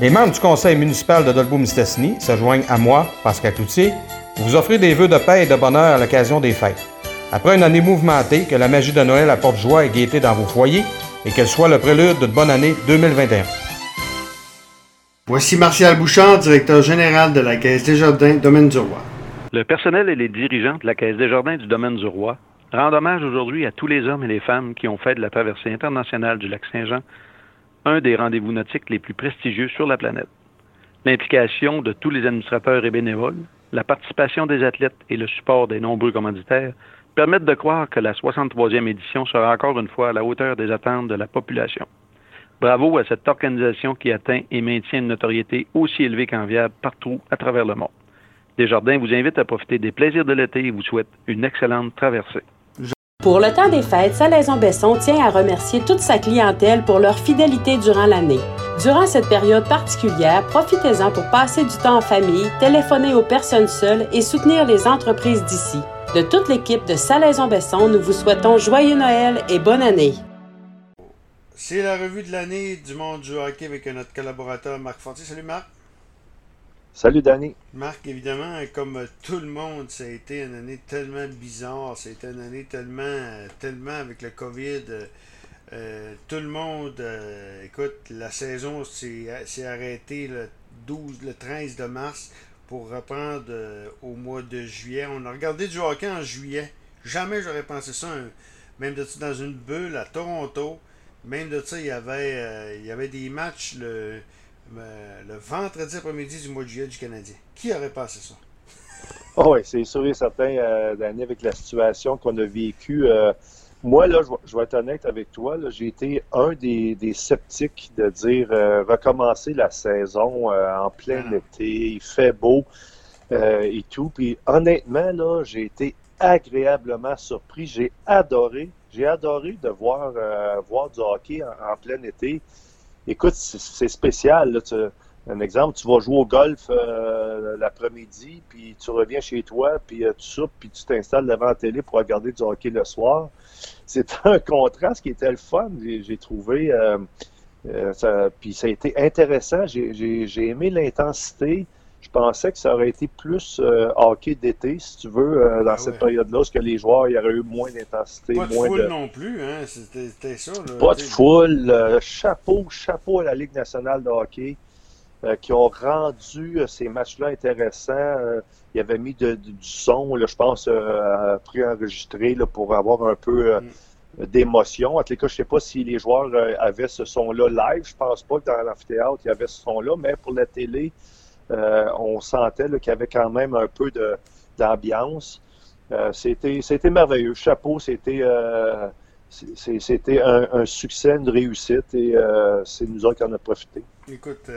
Les membres du conseil municipal de Dolbeau-Mistassini se joignent à moi, Pascal Cloutier, pour vous offrir des vœux de paix et de bonheur à l'occasion des fêtes. Après une année mouvementée, que la magie de Noël apporte joie et gaieté dans vos foyers et qu'elle soit le prélude d'une bonne année 2021. Voici Martial Bouchard, directeur général de la Caisse des Jardins, Domaine du Roi. Le personnel et les dirigeants de la Caisse des Jardins du Domaine du Roi rendent hommage aujourd'hui à tous les hommes et les femmes qui ont fait de la traversée internationale du lac Saint-Jean un des rendez-vous nautiques les plus prestigieux sur la planète. L'implication de tous les administrateurs et bénévoles, la participation des athlètes et le support des nombreux commanditaires permettent de croire que la 63e édition sera encore une fois à la hauteur des attentes de la population. Bravo à cette organisation qui atteint et maintient une notoriété aussi élevée qu'enviable partout à travers le monde. Desjardins vous invite à profiter des plaisirs de l'été et vous souhaite une excellente traversée. Pour le temps des fêtes, Salaison-Besson tient à remercier toute sa clientèle pour leur fidélité durant l'année. Durant cette période particulière, profitez-en pour passer du temps en famille, téléphoner aux personnes seules et soutenir les entreprises d'ici. De toute l'équipe de Salaison-Besson, nous vous souhaitons joyeux Noël et bonne année. C'est la revue de l'année du monde du hockey avec notre collaborateur Marc Fortier. Salut Marc. Salut Danny. Marc, évidemment, comme tout le monde, ça a été une année tellement bizarre. Ça été une année tellement, tellement avec le COVID. Euh, tout le monde, euh, écoute, la saison s'est arrêtée le 12, le 13 de mars pour reprendre euh, au mois de juillet. On a regardé du hockey en juillet. Jamais j'aurais pensé ça, même de, dans une bulle à Toronto. Même de ça, il y avait, il y avait des matchs le, le vendredi après-midi du mois de juillet du Canadien. Qui aurait passé ça? Oh oui, c'est sûr et certain, euh, avec la situation qu'on a vécue. Euh, moi, là, je vais être honnête avec toi, j'ai été un des, sceptiques de dire euh, recommencer la saison euh, en plein ah. été, il fait beau et tout. Puis honnêtement, là, j'ai été agréablement surpris. J'ai adoré, j'ai adoré de voir, voir du hockey en plein été. Écoute, c'est spécial. un exemple, tu vas jouer au golf euh, l'après-midi, puis tu reviens chez toi, puis euh, tu soupes, puis tu t'installes devant la télé pour regarder du hockey le soir. C'est un contraste qui était le fun, j'ai trouvé. Euh, puis ça a été intéressant. J'ai aimé l'intensité pensais que ça aurait été plus euh, hockey d'été, si tu veux, euh, dans ah cette période-là, parce que les joueurs, il y aurait eu moins d'intensité. Pas de moins foule non plus, hein? C'était ça. pas de foule. Euh, chapeau, chapeau à la Ligue nationale de hockey qui ont rendu ces matchs-là intéressants. ils avaient mis du son, je pense, préenregistré pour avoir un peu mm. d'émotion. En tout cas, je ne sais pas si les joueurs avaient ce son-là live. Je pense pas que dans l'amphithéâtre, il y avait ce son-là, mais pour la télé, on sentait qu'il y avait quand même un peu d'ambiance. Euh, c'était, c'était merveilleux. Chapeau, c'était, euh, c'était un, succès, une réussite et c'est nous autres qui en a profité. Écoute,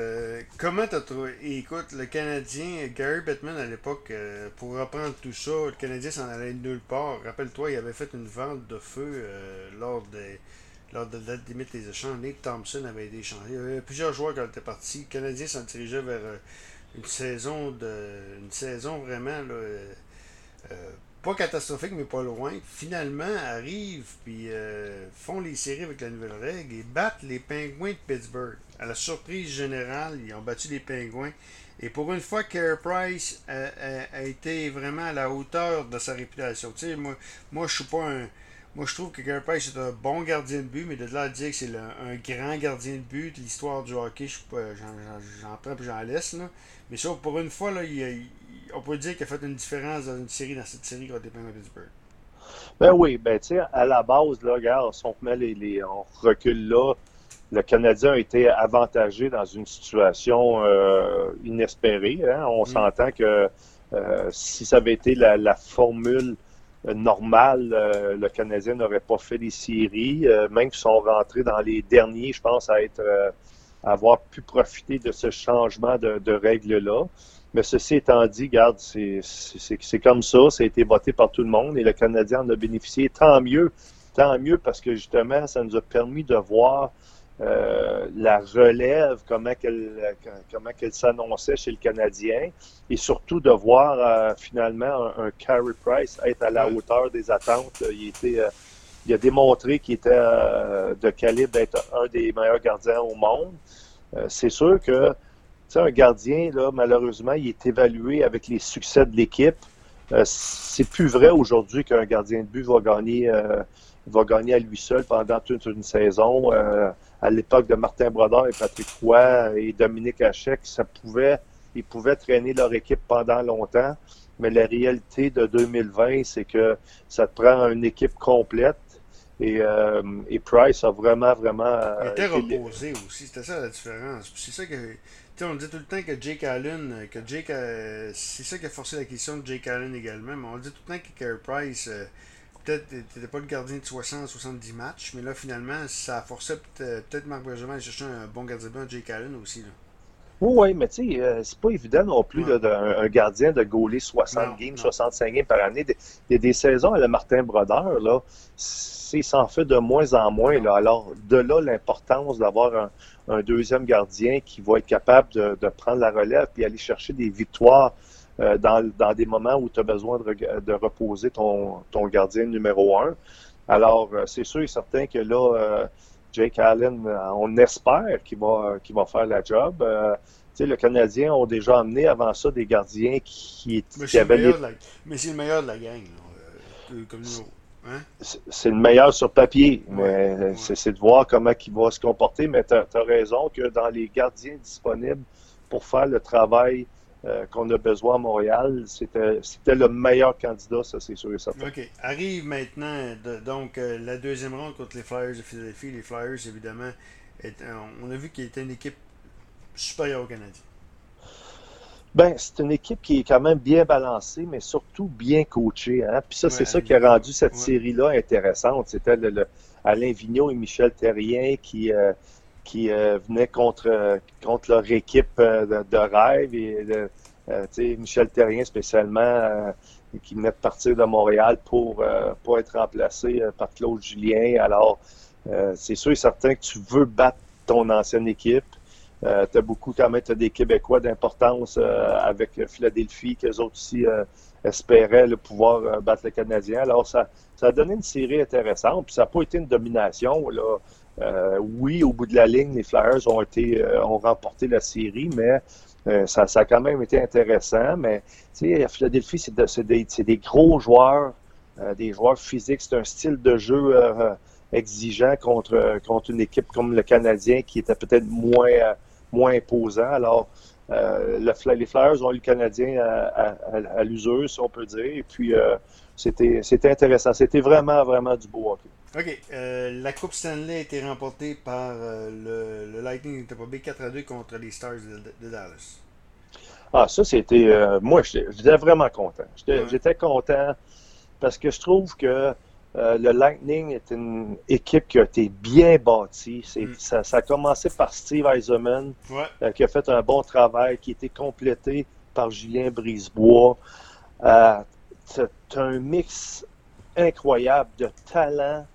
comment t'as trouvé? Écoute, le Canadien, Gary Bettman à l'époque, pour reprendre tout ça, le Canadien s'en allait nulle part. Rappelle-toi, il avait fait une vente de feu lors des lors de la limite des échanges. Nate Thompson avait été échangé. Il y avait plusieurs joueurs qui étaient partis. Le Canadien s'en dirigeait vers une saison de une saison vraiment euh, euh, pas catastrophique mais pas loin. Finalement arrivent puis euh, font les séries avec la nouvelle règle et battent les pingouins de Pittsburgh. À la surprise générale ils ont battu les pingouins et pour une fois Care Price a, été vraiment à la hauteur de sa réputation. Tu sais moi moi je suis pas un moi, je trouve que Gary Price est un bon gardien de but, mais de là à dire que c'est un grand gardien de but de l'histoire du hockey, j'en prends et j'en laisse. Là. Mais ça, pour une fois, là, on peut dire qu'il a fait une différence dans une série, dans cette série contre les Penguins de Pittsburgh. Ben oui, ben tu sais, à la base, là, regarde, si on, met les, on recule là, le Canadien a été avantagé dans une situation euh, inespérée. Hein. On mm. s'entend que euh, si ça avait été la, formule normale, euh, le Canadien n'aurait pas fait les séries, même s'ils sont rentrés dans les derniers, je pense, à être avoir pu profiter de ce changement de, règles-là. Mais ceci étant dit, garde, c'est comme ça, ça a été voté par tout le monde et le Canadien en a bénéficié. Tant mieux, tant mieux parce que justement, ça nous a permis de voir euh, la relève, comment qu'elle comment qu'elle s'annonçait chez le Canadien, et surtout de voir euh, finalement un, Carey Price être à la hauteur des attentes. Il était euh, il a démontré qu'il était de calibre d'être un des meilleurs gardiens au monde. Euh, c'est sûr que sais, un gardien, là, malheureusement, il est évalué avec les succès de l'équipe. Euh, c'est plus vrai aujourd'hui qu'un gardien de but va gagner, euh, va gagner à lui seul pendant toute une saison. Euh, à l'époque de Martin Brodeur et Patrick Roy et Dominique Hachek, ça pouvait, ils pouvaient traîner leur équipe pendant longtemps. Mais la réalité de 2020, c'est que ça te prend une équipe complète. Et, et Price a vraiment, vraiment. Il était reposé aussi, c'était ça la différence. C'est ça que on dit tout le temps que Jake Allen, euh, que Jake, euh, c'est ça qui a forcé la question de Jake Allen également, mais on dit tout le temps que Carey Price, euh, peut-être n'était pas le gardien de 60-70 matchs, mais là finalement, ça a forcé peut-être Marc Bergevin à chercher un bon gardien de Jake Allen aussi. Là. Oui, mais tu sais, c'est pas évident non plus d'un gardien de gauler 60 games, 65 games par année. Il y a des saisons à la Martin Brodeur, là, c'est s'en fait de moins en moins. Là. Alors, de là l'importance d'avoir un, un deuxième gardien qui va être capable de, prendre la relève et aller chercher des victoires euh, dans, des moments où tu as besoin de, reposer ton, gardien numéro un. Alors, euh, c'est sûr et certain que là, euh, Jake Allen, on espère qu'il va, qu'il va faire la job. sais, le Canadien ont déjà amené avant ça des gardiens qui, qui avaient. Mais c'est le meilleur de la gang, comme nous. Hein? C'est le meilleur sur papier, mais c'est de voir comment il va se comporter. Mais tu as, raison que dans les gardiens disponibles pour faire le travail euh, qu'on a besoin à Montréal, c'était le meilleur candidat, ça c'est sûr et certain. OK. Arrive maintenant donc euh, la deuxième ronde contre les Flyers de Philadelphie. Les Flyers, évidemment, on a vu qu'ils étaient une équipe supérieure aux Canadiens. Ben, c'est une équipe qui est quand même bien balancée, mais surtout bien coachée. Hein? Puis ça, c'est ça qui a rendu cette série-là intéressante. C'était le, Alain Vigneault et Michel Terrien qui, euh, qui euh, venaient contre, contre leur équipe euh, de, rêve. Et Michel Terrien spécialement, qui venait de partir de Montréal pour, être remplacé par Claude Julien. Alors, c'est sûr et certain que tu veux battre ton ancienne équipe. Euh, tu as beaucoup quand même as des Québécois d'importance euh, avec Philadelphie, qu'eux autres aussi euh, espéraient le pouvoir battre le Canadien. Alors, ça, ça a donné une série intéressante. Ça n'a pas été une domination. Là. Oui, au bout de la ligne, les Flyers ont été ont remporté la série, mais ça, ça, a quand même été intéressant. Mais sais, Philadelphie, c'est des, des, gros joueurs, des joueurs physiques. C'est un style de jeu exigeant contre, contre une équipe comme le Canadien qui était peut-être moins moins imposant. Alors, euh, les Flyers ont eu le Canadien à, l'usure, si on peut dire. Et puis, euh, c'était intéressant. C'était vraiment, vraiment du beau hockey. OK. Euh, la Coupe Stanley a été remportée par le, le, Lightning de B 4 à 2 contre les Stars de, Dallas. Ah, ça, c'était. moi, j'étais vraiment content. J'étais content parce que je trouve que euh, le Lightning est une équipe qui a été bien bâtie. Mm. Ça, a commencé par Steve Eisenman, euh, qui a fait un bon travail, qui a été complété par Julien Brisebois. Euh, c'est un mix incroyable de talent,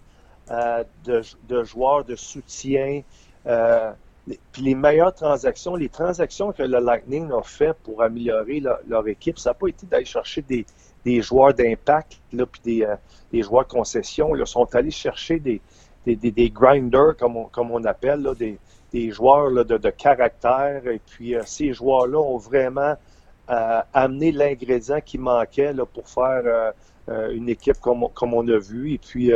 de, joueurs, de soutien. puis les meilleures transactions, les transactions que le Lightning a fait pour améliorer leur équipe, ça n'a pas été d'aller chercher des, des joueurs d'impact, puis des, euh, des, joueurs concession, là, sont allés chercher des, des, des, grinders, comme on, comme on appelle, là, des, des joueurs là, de, de, caractère. Et puis, euh, ces joueurs-là ont vraiment euh, amené l'ingrédient qui manquait là, pour faire une équipe comme, comme on a vu. Et puis,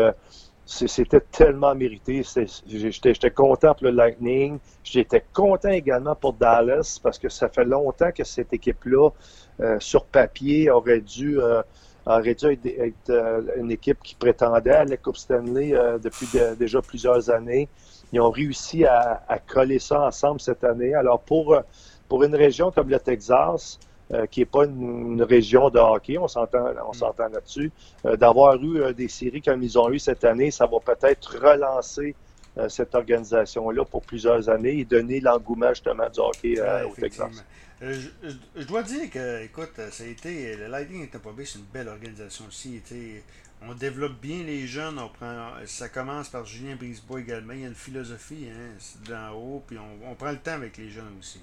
c'était tellement mérité. J'étais content pour le Lightning. J'étais content également pour Dallas parce que ça fait longtemps que cette équipe-là, euh, sur papier, aurait dû, euh, aurait dû être, euh, une équipe qui prétendait à la Coupe Stanley depuis déjà plusieurs années. Ils ont réussi à, à, coller ça ensemble cette année. Alors pour, pour une région comme le Texas, euh, qui n'est pas une, région de hockey, on s'entend, on mm. s'entend là-dessus. Euh, d'avoir eu euh, des séries comme ils ont eu cette année, ça va peut-être relancer cette organisation-là pour plusieurs années et donner l'engouement justement du hockey au Texas. Je, dois dire que, écoute, ça a été, le Lightning pas bien, c'est une belle organisation aussi. On développe bien les jeunes, on prend, ça commence par Julien Brisebois également. Il y a une philosophie hein, d'en haut, puis on, on prend le temps avec les jeunes aussi.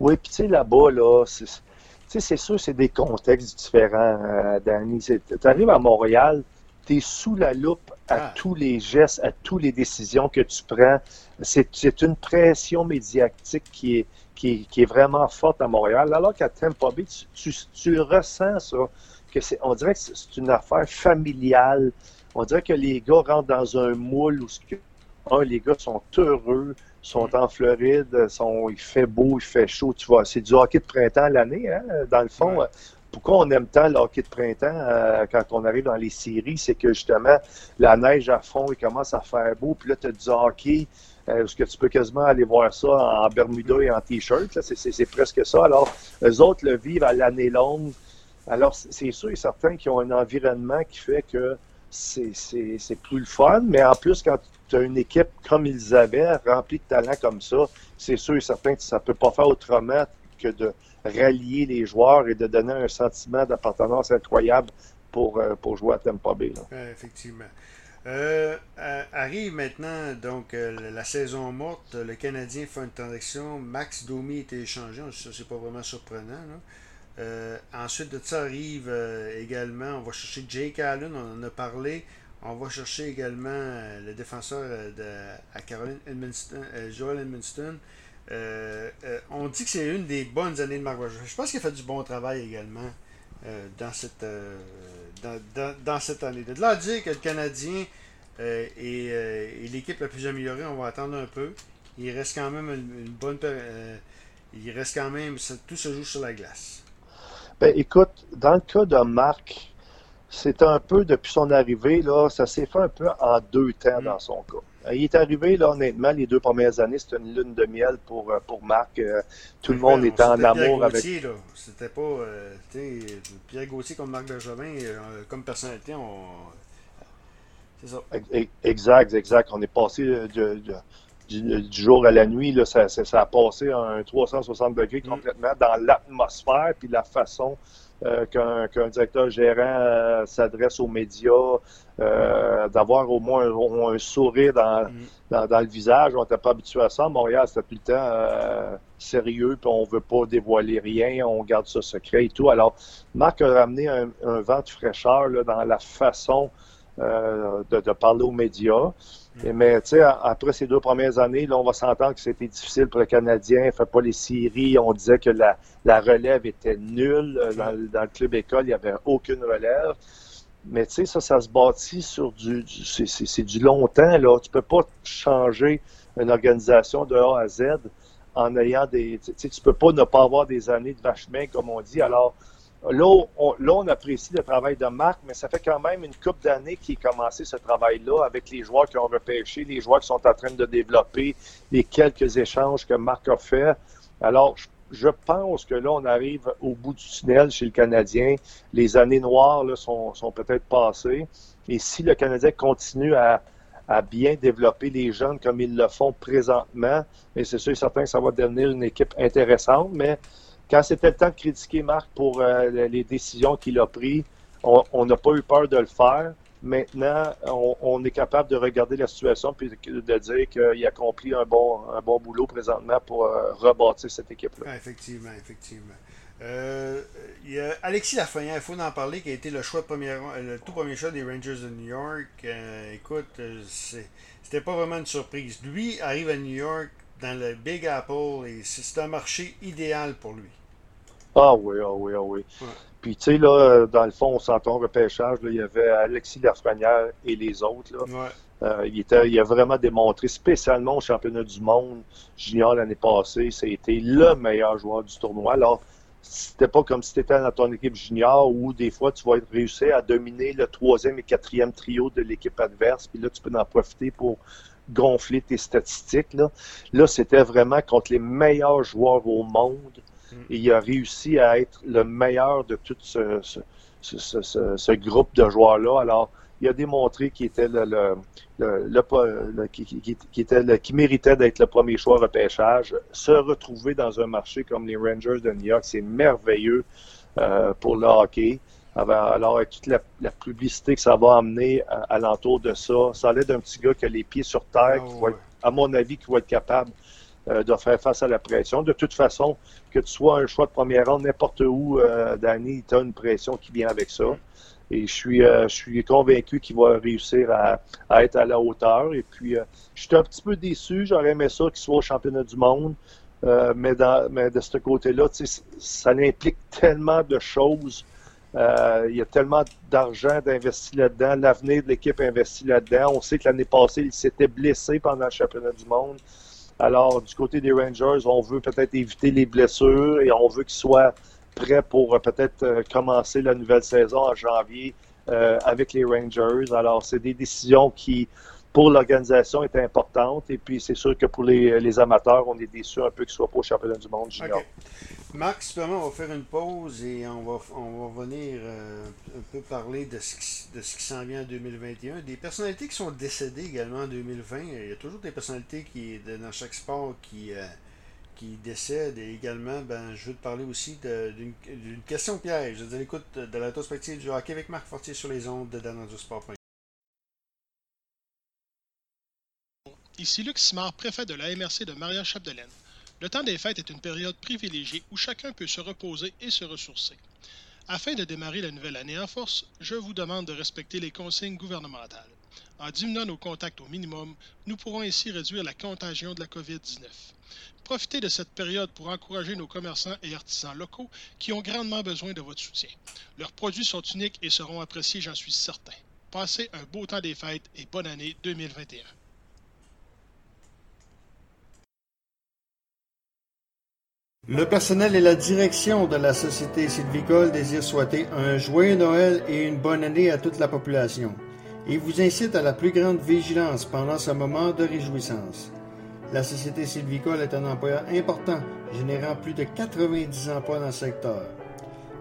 Oui, puis tu sais, là-bas, là, c'est sûr, c'est des contextes différents, euh, Danny. Tu arrives à Montréal, tu es sous la loupe à ah. tous les gestes, à toutes les décisions que tu prends. C'est une pression médiatique qui est, qui est, vraiment forte à Montréal. Alors qu'à Tampa Bay, tu, tu, ressens ça, que on dirait que c'est une affaire familiale. On dirait que les gars rentrent dans un moule où un, les gars sont heureux, sont en Floride, sont, il fait beau, il fait chaud. Tu vois, c'est du hockey de printemps l'année, hein, dans le fond pourquoi on aime tant le hockey de printemps euh, quand on arrive dans les séries, c'est que justement, la neige à fond, il commence à faire beau, puis là, tu as du hockey, euh, que tu peux quasiment aller voir ça en Bermuda et en T-shirt, c'est presque ça. Alors, eux autres le vivent à l'année longue. Alors, c'est sûr et certain qu'ils ont un environnement qui fait que c'est plus le fun, mais en plus, quand tu as une équipe comme ils avaient, remplie de talents comme ça, c'est sûr et certain que ça ne peut pas faire autrement que de rallier les joueurs et de donner un sentiment d'appartenance incroyable pour, euh, jouer à Tampa Bay. effectivement. Euh, arrive maintenant donc euh, la saison morte. Le Canadien fait une transaction. Max Domi est échangé. Ça, c'est pas vraiment surprenant. Ensuite de ça arrive également, on va chercher Jake Allen, on en a parlé. On va chercher également le défenseur de, à Caroline Edmonston, Joel Edmonston. Euh, euh, on dit que c'est une des bonnes années de Marc Bergevin. Je pense qu'il a fait du bon travail également euh, dans, cette, dans, cette année. De là à dire que le Canadien est, l'équipe la plus améliorée, on va attendre un peu. Il reste quand même une, bonne. il reste quand même. Tout se joue sur la glace. Ben, écoute, dans le cas de Marc, c'est un peu depuis son arrivée, là, ça s'est fait un peu en deux temps mm. dans son cas. Euh, il est arrivé, là, honnêtement, les deux premières années, c'était une lune de miel pour, euh, pour Marc. Euh, tout le monde était en amour avec. C'était pas. Euh, Pierre Gauthier comme Marc Benjamin, comme personnalité, on. C'est ça. Exact, exact. On est passé du, jour à la nuit, là, ça, ça, a passé un 360 degrés mm. complètement dans l'atmosphère puis la façon euh, qu'un directeur gérant euh, s'adresse aux médias, euh, d'avoir au moins un, sourire mm. dans, dans, le visage. On n'était pas habitué à ça. Montréal, c'était tout le temps sérieux, puis on veut pas dévoiler rien, on garde ça secret et tout. Alors, Marc a ramené un, vent de fraîcheur là, dans la façon de, de, parler aux médias. Mais tu sais, après ces deux premières années, là, on va s'entendre que c'était difficile pour le Canadien. Fait pas les séries. On disait que la, la relève était nulle. Euh, dans, le club école, il n'y avait aucune relève. Mais tu sais, ça, ça se bâtit sur du, c'est du longtemps, là. Tu peux pas changer une organisation de A à Z en ayant des, tu sais, tu peux pas ne pas avoir des années de vache comme on dit. Alors, Là on, apprécie le travail de Marc, mais ça fait quand même une couple d'années qu'il a commencé ce travail-là avec les joueurs qui ont repêché, les joueurs qui sont en train de développer, les quelques échanges que Marc a fait. Alors, je, pense que là, on arrive au bout du tunnel chez le Canadien. Les années noires là, sont, peut-être passées. Et si le Canadien continue à, bien développer les jeunes comme ils le font présentement, c'est sûr et certain que ça va devenir une équipe intéressante, mais quand c'était le temps de critiquer Marc pour euh, les décisions qu'il a prises, on n'a pas eu peur de le faire. Maintenant, on, est capable de regarder la situation et de dire qu'il a accompli un bon, un bon boulot présentement pour euh, rebâtir cette équipe-là. effectivement, effectivement. Euh, il y a Alexis Lafrenière, il faut en parler, qui a été le choix premier, le tout premier choix des Rangers de New York. écoute, c'était pas vraiment une surprise. Lui arrive à New York dans le Big Apple et c'est un marché idéal pour lui. Ah oui, ah oui, ah oui. Puis, tu sais, là, dans le fond, on s'entend repêchage, là, il y avait Alexis Lafrenière et les autres. Là. Euh, il, était, il a vraiment démontré, spécialement au championnat du monde junior l'année passée, c'était le meilleur joueur du tournoi. Alors, c'était pas comme si tu étais dans ton équipe junior où des fois tu vas réussir à dominer le troisième et quatrième trio de l'équipe adverse, puis là tu peux en profiter pour gonfler tes statistiques. Là, là c'était vraiment contre les meilleurs joueurs au monde et il a réussi à être le meilleur de tout ce, ce, groupe de joueurs-là. Alors, il a démontré qu'il était le, le, qui, était qui méritait d'être le premier choix repêchage. Se retrouver dans un marché comme les Rangers de New York, c'est merveilleux euh, pour le hockey. Alors, avec toute la, publicité que ça va amener à, l'entour de ça, ça allait d'un petit gars qui a les pieds sur terre, ah qui à mon avis, qui va être capable euh, de faire face à la pression. De toute façon, que tu sois un choix de première ronde n'importe où, euh, Danny, tu as une pression qui vient avec ça. Et je suis, je suis convaincu qu'il va réussir à, être à la hauteur. Et puis, je suis un petit peu déçu. J'aurais aimé ça qu'il soit au championnat du monde. mais, de ce côté-là, ça implique tellement de choses euh, il y a tellement d'argent d'investir là-dedans. L'avenir de l'équipe investi là-dedans. On sait que l'année passée, il s'était blessé pendant le championnat du monde. Alors, du côté des Rangers, on veut peut-être éviter les blessures et on veut qu'ils soient prêts pour euh, peut-être euh, commencer la nouvelle saison en janvier avec les Rangers. Alors, c'est des décisions qui, pour l'organisation, est importante. Et puis, c'est sûr que pour les, amateurs, on est déçus un peu qu'ils ne soient pas au championnat du monde junior. Marc, justement, on va faire une pause et on va, on va venir euh, un peu parler de ce qui, de ce qui s'en vient en 2021. Des personnalités qui sont décédées également en 2020. Il y a toujours des personnalités qui, dans chaque sport qui, euh, qui décèdent. Et également, ben, je veux te parler aussi d'une question piège. Je veux dire, écoute, de la perspective du hockey avec Marc Fortier sur les ondes de du Ici Luc Simard, préfet de la MRC de Maria-Chapdelaine. Le temps des fêtes est une période privilégiée où chacun peut se reposer et se ressourcer. Afin de démarrer la nouvelle année en force, je vous demande de respecter les consignes gouvernementales. En diminuant nos contacts au minimum, nous pourrons ainsi réduire la contagion de la COVID-19. Profitez de cette période pour encourager nos commerçants et artisans locaux qui ont grandement besoin de votre soutien. Leurs produits sont uniques et seront appréciés, j'en suis certain. Passez un beau temps des fêtes et bonne année 2021. Le personnel et la direction de la Société sylvicole désirent souhaiter un joyeux Noël et une bonne année à toute la population et vous incite à la plus grande vigilance pendant ce moment de réjouissance. La Société sylvicole est un employeur important, générant plus de 90 emplois dans le secteur.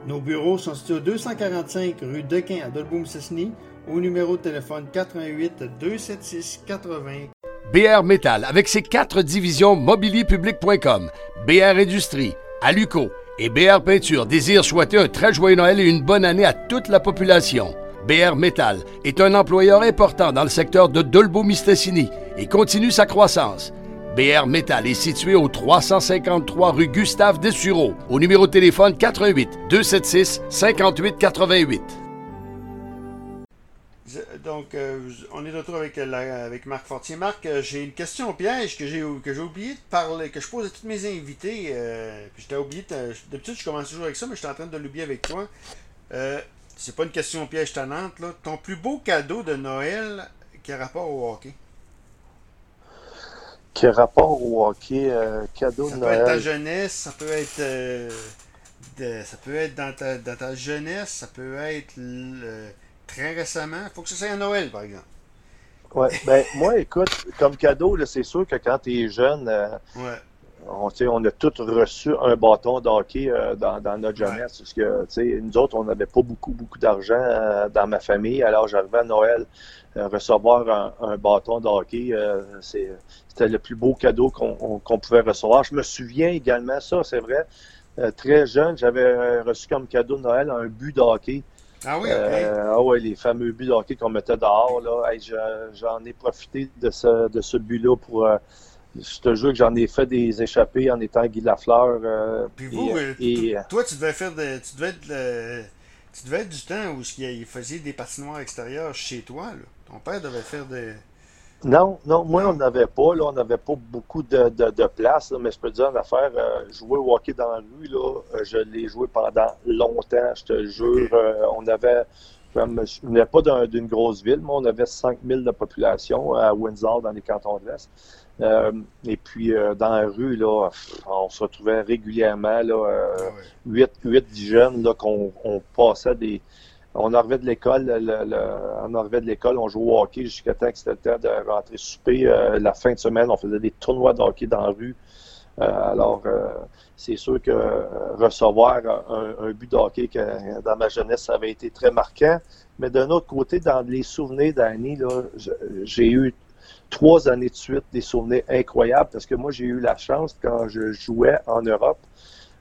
Nos bureaux sont situés au 245 rue Dequin à Dolboum-Cessny, au numéro de téléphone 88 276 80 BR Metal, avec ses quatre divisions mobilierpublic.com, BR Industrie, Aluco et BR Peinture, désire souhaiter un très joyeux Noël et une bonne année à toute la population. BR Metal est un employeur important dans le secteur de Dolbeau-Mistassini et continue sa croissance. BR Metal est situé au 353 rue Gustave Dessureau, au numéro de téléphone 88 276 5888. Donc, euh, on est de retour avec, avec Marc Fortier. Marc, euh, j'ai une question au piège que j'ai que j'ai oublié de parler, que je pose à tous mes invités. Euh, puis j'étais oublié. D'habitude, je commence toujours avec ça, mais j'étais en train de l'oublier avec toi. c'est pas une question au piège tannante, là. Ton plus beau cadeau de Noël qui a rapport au hockey? Qui a rapport au hockey, cadeau de Noël. Ça peut être ta jeunesse, ça peut être. ça peut être dans ta, dans ta jeunesse, ça peut être très récemment. Il faut que ce soit à Noël, par exemple. Ouais, ben moi, écoute, comme cadeau, c'est sûr que quand tu es jeune, euh, on, on a tous reçu un bâton de hockey euh, dans, notre jeunesse. Parce que nous autres, on n'avait pas beaucoup, beaucoup d'argent euh, dans ma famille. Alors j'arrivais à Noël, recevoir un, bâton de hockey, c'était le plus beau cadeau qu'on pouvait recevoir. Je me souviens également, ça, c'est vrai, très jeune, j'avais reçu comme cadeau de Noël un but de hockey. Ah oui, euh, ah ouais, les fameux buts de hockey qu'on mettait dehors, là. j'en ai profité de ce, de ce but-là pour. Euh, je te jure que j'en ai fait des échappées en étant Guy Lafleur. Euh, Puis vous, et, toi, tu devais faire de, tu devais être tu devais être du temps où il faisait des patinoires extérieures chez toi. Là. Ton père devait faire des. Non, non, moi, on n'avait pas, là, on n'avait pas beaucoup de, de, place, mais je peux te dire une affaire, euh, jouer au hockey dans la rue, là, euh, je l'ai joué pendant longtemps, je te jure. Euh, on avait, je ne venais pas d'une grosse ville, mais on avait 5000 de population à Windsor, dans les cantons de l'Est. et puis, dans la rue, là, on se retrouvait régulièrement, là, 8, 8 jeunes, là, qu'on on passait des on arrivait de l'école, on de l'école, on jouait au hockey jusqu'à temps que c'était le temps de rentrer souper. Euh, la fin de semaine, on faisait des tournois de hockey dans la rue. Euh, alors, euh, c'est sûr que recevoir un, but de hockey dans ma jeunesse, ça avait été très marquant. Mais d'un autre côté, dans les souvenirs d'année, j'ai eu trois années de suite des souvenirs incroyables parce que moi, j'ai eu la chance, quand je jouais en Europe,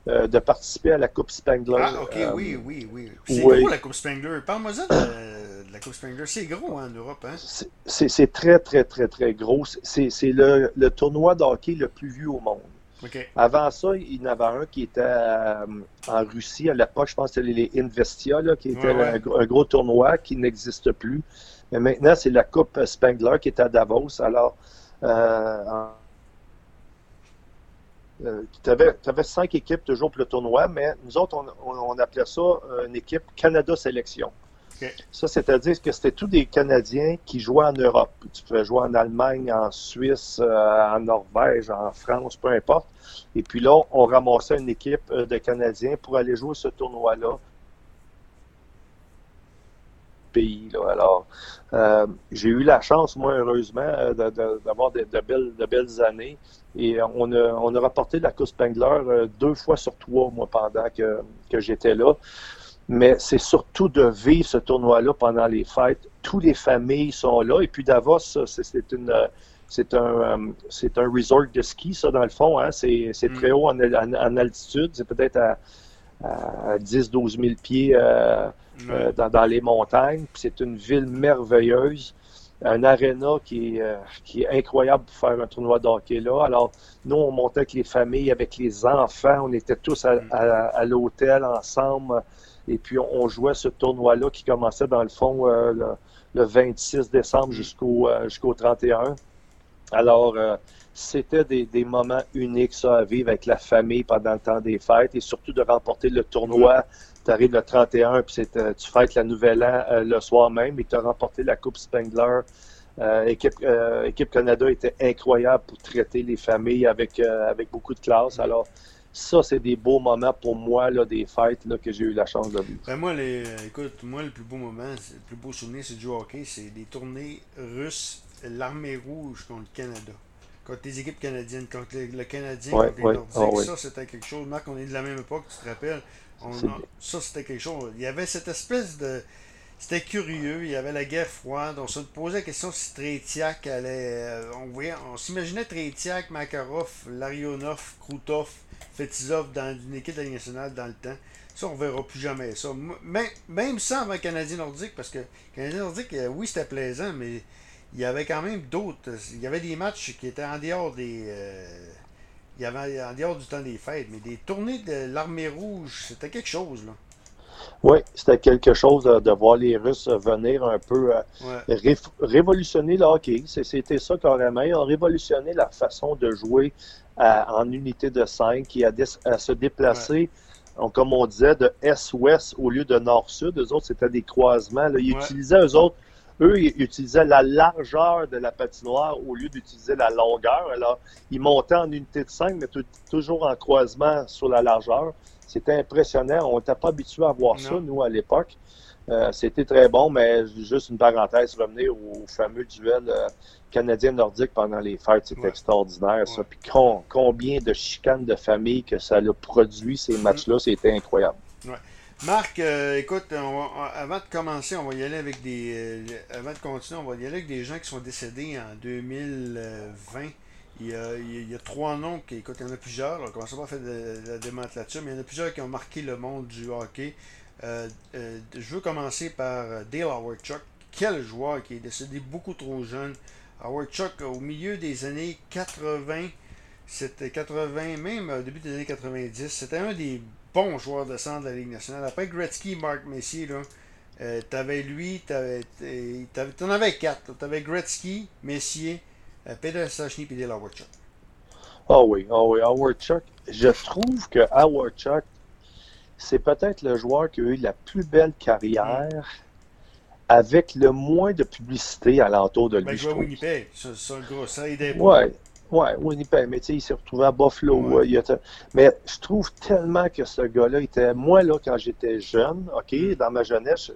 euh, de participer à la Coupe Spangler. Ah, ok, euh, oui, oui, oui. C'est gros la Coupe Spangler. Parle-moi de, de, la Coupe Spangler. C'est gros hein, en Europe. Hein? C'est très, très, très, très gros. C'est le, le, tournoi de hockey le plus vu au monde. Avant ça, il y en avait un qui était euh, en Russie à l'époque, je pense que c'était les Investia, là, qui était Un, gros tournoi qui n'existe plus. Mais maintenant, c'est la Coupe Spengler qui est à Davos. Alors, euh, euh, tu avais, cinq équipes toujours pour le tournoi, mais nous autres, on, appelait ça une équipe Canada Sélection. Ça, c'est-à-dire que c'était tous des Canadiens qui jouaient en Europe. Tu pouvais jouer en Allemagne, en Suisse, euh, en Norvège, en France, peu importe. Et puis là, on ramassait une équipe euh, de Canadiens pour aller jouer ce tournoi-là. Pays, là. Alors, euh, j'ai eu la chance, moi, heureusement, d'avoir de, belles, de belles années. Et on a, on a rapporté la Coupe Spengler deux fois sur trois, moi, pendant que, que j'étais là mais c'est surtout de vivre ce tournoi-là pendant les fêtes. Toutes les familles sont là. Et puis Davos, c'est une c'est un, euh, c'est un resort de ski, ça, dans le fond. Hein? C'est, très mm. haut en, altitude. C'est peut-être à, à 10-12 000 pieds euh, euh, dans, les montagnes. c'est une ville merveilleuse. Un aréna qui est, qui est incroyable pour faire un tournoi de hockey là. Alors, nous, on montait avec les familles, avec les enfants. On était tous à, mm. à l'hôtel ensemble. Et puis, on, jouait ce tournoi-là qui commençait, dans le fond, euh, le, 26 décembre jusqu'au euh, jusqu'au 31. Alors, euh, c'était des, moments uniques, ça, à vivre avec la famille pendant le temps des fêtes et surtout de remporter le tournoi. Tu arrives le 31, puis tu fêtes la Nouvelle An le soir même et tu as remporté la Coupe Spengler. équipe, équipe Canada était incroyable pour traiter les familles avec, avec beaucoup de classe. Alors, ça, c'est des beaux moments pour moi, là, des fêtes là, que j'ai eu la chance de vivre. Ben moi, les, écoute, moi, le plus beau moment, le plus beau souvenir, c'est du hockey. C'est des tournées russes, l'armée rouge contre le Canada. Contre les équipes canadiennes, contre le, Canadien, contre les Nordiques. Ah ça, c'était quelque chose. Marc, on est de la même époque, tu te rappelles? ça, c'était quelque chose. Il y avait cette espèce de. C'était curieux, il y avait la guerre froide. On se posait la question si Tretiak allait. Euh, on, voyait, on s'imaginait Tretiak, Makarov, Larionov, Krutov Fetizov dans une équipe de la Ligue nationale dans le temps. Ça, on verra plus jamais ça. Même, même sans un Canadien nordique, parce que Canadien nordique, euh, oui, c'était plaisant, mais il y avait quand même d'autres. Il y avait des matchs qui étaient en dehors des. Euh, il y avait en dehors du temps des fêtes, mais des tournées de l'armée rouge, c'était quelque chose, là. Oui, c'était quelque chose de, voir les Russes venir un peu euh, révolutionner le hockey. C'était ça carrément. Ils ont révolutionné la façon de jouer en unité de 5 et à, se déplacer, comme on disait, de est-ouest au lieu de nord-sud. Eux autres, c'était des croisements. Ils utilisaient, eux autres, eux, ils utilisaient la largeur de la patinoire au lieu d'utiliser la longueur. Alors, ils montaient en unité de 5, mais toujours en croisement sur la largeur. C'était impressionnant. On n'était pas habitué à voir ça, nous, à l'époque. Euh, c'était très bon, mais juste une parenthèse, revenir au fameux duel euh, canadien-nordique pendant les fêtes, c'est extraordinaire, ça. Puis combien de chicanes de famille que ça a produit, ces mm-hmm. matchs-là, c'était incroyable. Marc, euh, écoute, avant de commencer, on va y aller avec des. avant de continuer, on va y aller avec des gens qui sont décédés en 2020. Il y, a, trois noms, qui, écoute, il y en a plusieurs. On commence pas à faire de, la démente là-dessus, mais il y en a plusieurs qui ont marqué le monde du hockey. Euh, euh, je veux commencer par euh, Dale Howard Chuck. Quel joueur qui est décédé beaucoup trop jeune. Howard Chuck, au milieu des années 80, c'était 80, même au début des années 90, c'était un des bons joueurs de centre de la Ligue nationale. Après Gretzky, Mark Messier, là, t'avais lui, t'avais, t'en avais quatre. T'avais Gretzky, Messier, Peter Stachny et Dale Howard Chuck. Ah oui, ah oui, Howard Chuck. Je trouve que Howard Chuck c'est peut-être le joueur qui a eu la plus belle carrière avec le moins de publicité alentour de lui. Ben, je Winnipeg, c'est un gros, ça aidait Ouais, ouais, Winnipeg, mais tu sais, il s'est retrouvé à Buffalo. Mais je trouve tellement que ce gars-là était. Moi, là, quand j'étais jeune, OK, mm. dans ma jeunesse,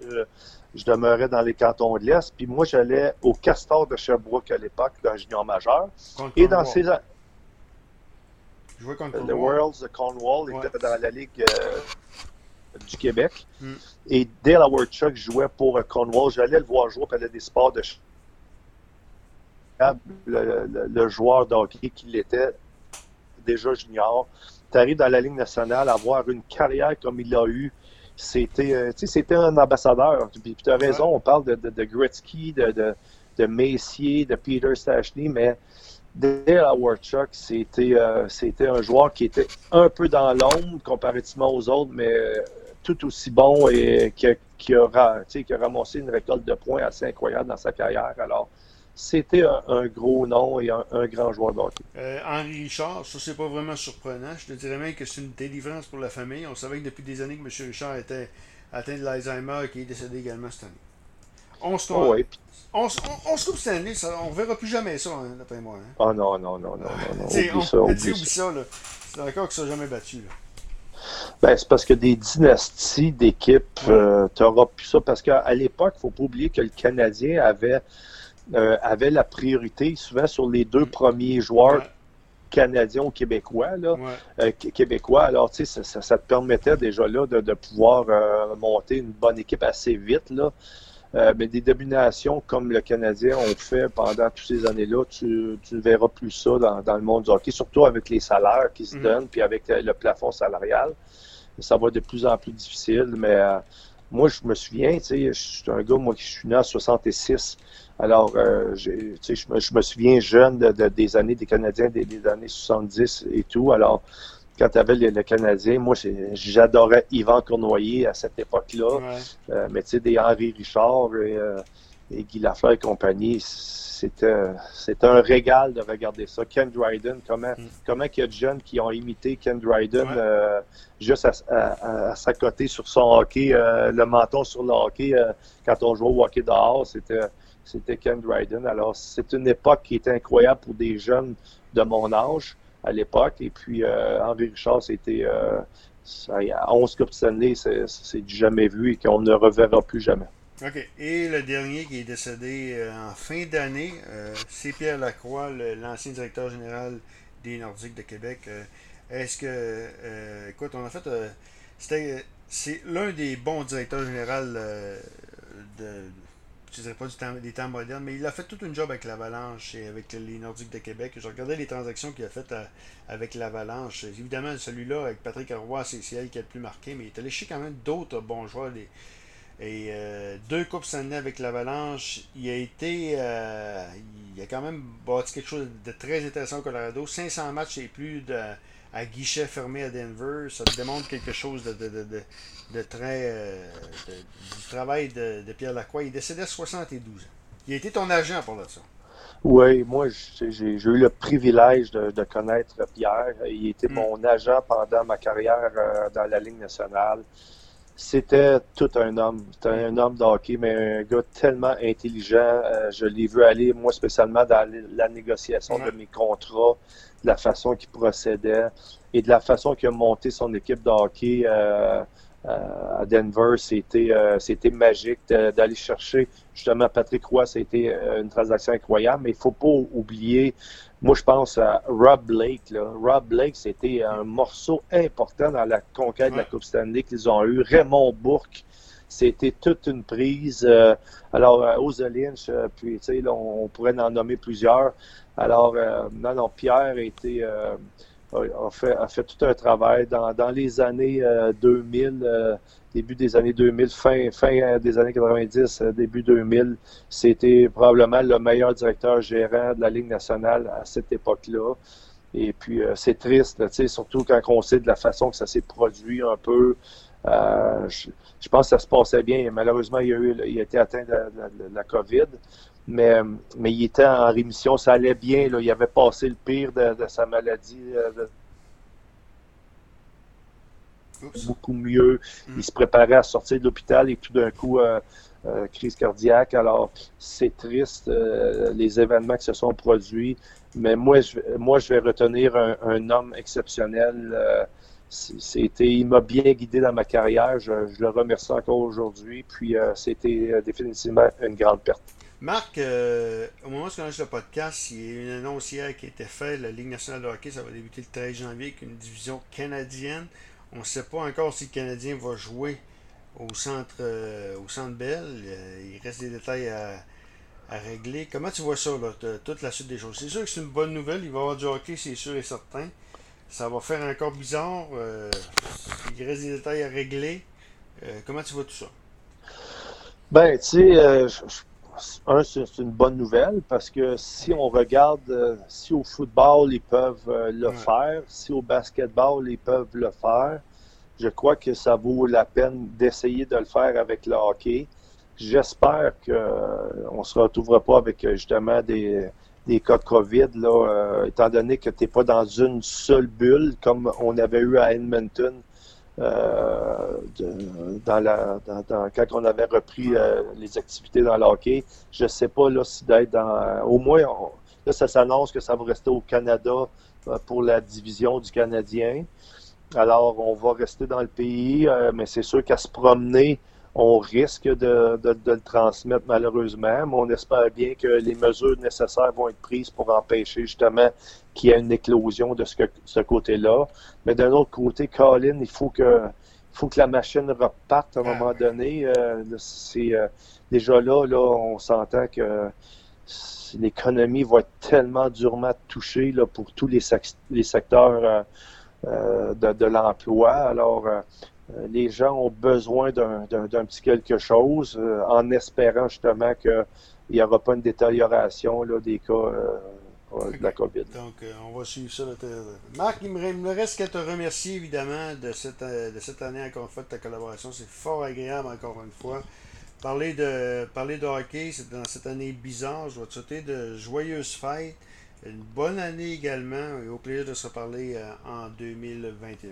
je, demeurais dans les cantons de l'Est, puis moi, j'allais au Castor de Sherbrooke à l'époque, dans junior majeur. et dans ces. Je contre The Worlds de Cornwall était dans la Ligue euh, du Québec. Hmm. Et Dale Howard Chuck jouait pour euh, Cornwall. J'allais le voir jouer, puis il des sports de le, le, joueur de hockey qu'il était déjà junior. Tu arrives dans la Ligue nationale, avoir une carrière comme il l'a eu, c'était euh, c'était un ambassadeur. Puis, tu as raison, on parle de, de, Gretzky, de, de, Messier, de Peter Stachny, mais Dale Howard c'était c'était un joueur qui était un peu dans l'ombre comparativement aux autres, mais tout aussi bon et qui a, qui a, ramassé une récolte de points assez incroyable dans sa carrière. Alors, c'était un, gros nom et un, grand joueur de euh, Henri Richard, ça c'est pas vraiment surprenant. Je te dirais même que c'est une délivrance pour la famille. On savait que depuis des années que M. Richard était atteint de l'Alzheimer et qu'il est décédé également cette année. On se oh, on, on, se coupe cette année, ça, on verra plus jamais ça, hein, d'après moi. Hein. Ah non, non, non, non, non, non. Oublie on, ça, oublie, oublie ça. là. C'est un record qui ne s'est jamais battu. Là. Ben, c'est parce que des dynasties d'équipes, euh, tu n'auras plus ça. Parce qu'à l'époque, il ne faut pas oublier que le Canadien avait, euh, avait la priorité souvent sur les deux premiers joueurs canadiens ou québécois. Là, euh, québécois. Alors, tu sais, ça, ça, te permettait déjà là de, de pouvoir monter une bonne équipe assez vite. Là. Euh, mais des dominations comme le Canadien ont fait pendant toutes ces années-là, tu ne verras plus ça dans, le monde du hockey, surtout avec les salaires qui se mm. donnent, puis avec le plafond salarial. Ça va de plus en plus difficile, mais euh, moi, je me souviens, tu sais, je suis un gars, moi, qui suis né en 66. Alors, euh, je, me, souviens jeune de, des années des Canadiens, des, des, années 70 et tout. Alors, quand tu avais le, Canadien, moi, j'adorais Yvan Cournoyer à cette époque-là. Euh, mais tu sais, des Henri Richard et, euh, Guy Lafleur et compagnie, c'était un régal de regarder ça. Ken Dryden, comment, mm. comment il y a de jeunes qui ont imité Ken Dryden euh, juste à, à, sa côté sur son hockey, le menton sur le hockey, quand on jouait au hockey dehors, c'était Ken Dryden. Alors, c'est une époque qui était incroyable pour des jeunes de mon âge à l'époque. Et puis, euh, Henri Richard, c'était euh, à 11 Coupes Stanley, c'est du jamais vu et qu'on ne reverra plus jamais. OK. Et le dernier qui est décédé euh, en fin d'année, c'est Pierre Lacroix, l'ancien directeur général des Nordiques de Québec. Est-ce que, écoute, on a fait, c'était, c'est l'un des bons directeurs généraux de, je dirais pas des temps modernes, mais il a fait toute une job avec l'Avalanche et avec les Nordiques de Québec. Je regardais les transactions qu'il a faites euh, avec l'Avalanche. Évidemment, celui-là avec Patrick Roy, c'est elle qui a le plus marqué, mais il est allé quand même d'autres bons joueurs. Et euh, deux Coupes Stanley avec l'Avalanche. Il a été. Euh, il a quand même bâti quelque chose de très intéressant au Colorado. 500 matchs et plus de, à guichet fermé à Denver. Ça démontre quelque chose de, de très euh, du travail de, Pierre Lacroix. Il est décédé à 72 ans. Il a été ton agent pour ça. Oui, moi, j'ai eu le privilège de, connaître Pierre. Il était mm. mon agent pendant ma carrière euh, dans la Ligue nationale. C'était tout un homme. C'était un homme de hockey, mais un gars tellement intelligent. Euh, je l'ai vu aller, moi, spécialement dans la négociation de mes contrats, de la façon qu'il procédait et de la façon qu'il a monté son équipe de hockey. Euh, à Denver, c'était euh, c'était magique d'aller chercher justement Patrick Roy, c'était euh, une transaction incroyable, mais il faut pas oublier, moi je pense à Rob Blake. Là. Rob Blake, c'était un morceau important dans la conquête de la Coupe Stanley qu'ils ont eu. Raymond Bourque, c'était toute une prise. alors, Oza Lynch, puis tu sais, on, pourrait en nommer plusieurs. Alors, non, non, Pierre était a fait, a fait tout un travail dans, dans les années 2000, euh, euh, début des années 2000, fin, fin euh, des années 90, début 2000. C'était probablement le meilleur directeur gérant de la Ligue nationale à cette époque-là. Et puis, c'est triste, surtout quand on sait de la façon que ça s'est produit un peu. je, pense que ça se passait bien. Malheureusement, il a, eu, il a été atteint de, la COVID mais, mais il était en rémission, ça allait bien. Là. Il avait passé le pire de, sa maladie. Euh, beaucoup mieux. Hmm. Il se préparait à sortir de l'hôpital et tout d'un coup, euh, euh, crise cardiaque. Alors, c'est triste, les événements qui se sont produits. Mais moi, je, moi, je vais retenir un, homme exceptionnel. c'était, il m'a bien guidé dans ma carrière. Je, je le remercie encore aujourd'hui. Puis, c'était définitivement une grande perte. Marc, euh, au moment où on lance le podcast, il y a une annonce hier qui a été faite. La Ligue nationale de hockey, ça va débuter le 13 janvier avec une division canadienne. On ne sait pas encore si le Canadien va jouer au centre, euh, au centre Bell. Euh, il reste des détails à, régler. Comment tu vois ça, là, toute la suite des choses? C'est sûr que c'est une bonne nouvelle. Il va y avoir du hockey, c'est sûr et certain. Ça va faire encore bizarre. il reste des détails à régler. comment tu vois tout ça? Ben, tu sais, un, c'est une bonne nouvelle parce que si on regarde, si au football, ils peuvent le faire, si au basketball, ils peuvent le faire, je crois que ça vaut la peine d'essayer de le faire avec le hockey. J'espère qu'on ne se retrouvera pas avec justement des, des cas de COVID, là, euh, étant donné que tu n'es pas dans une seule bulle comme on avait eu à Edmonton euh, dans la, dans, quand on avait repris euh, les activités dans le hockey. Je ne sais pas là, si d'être dans. Au moins, là, ça s'annonce que ça va rester au Canada pour la division du Canadien. Alors, on va rester dans le pays, mais c'est sûr qu'à se promener on risque de, le transmettre malheureusement, mais on espère bien que les mesures nécessaires vont être prises pour empêcher justement qu'il y ait une éclosion de ce, côté-là. Mais d'un autre côté, Colin, il faut que faut que la machine reparte à un moment donné. Euh, c'est euh, déjà là, là, on s'entend que l'économie va être tellement durement touchée là, pour tous les, secteurs euh, de, de l'emploi. Alors, les gens ont besoin d'un petit quelque chose euh, en espérant justement qu'il n'y aura pas une détérioration là, des cas euh, de la COVID. Donc, on va suivre ça. Marc, il me, reste qu'à te remercier évidemment de cette, de cette année encore une fois de ta collaboration. C'est fort agréable encore une fois. Parler de, parler de hockey, c'est dans cette année bizarre. Je vais te souhaiter de joyeuses fêtes. Une bonne année également et au plaisir de se reparler en 2021.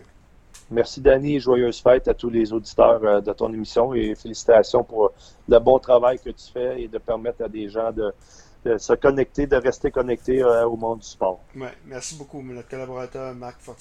Merci Danny et joyeuse fête à tous les auditeurs euh, de ton émission et félicitations pour le bon travail que tu fais et de permettre à des gens de, se connecter, de rester connectés euh, au monde du sport. Merci beaucoup, notre collaborateur Marc Fortier.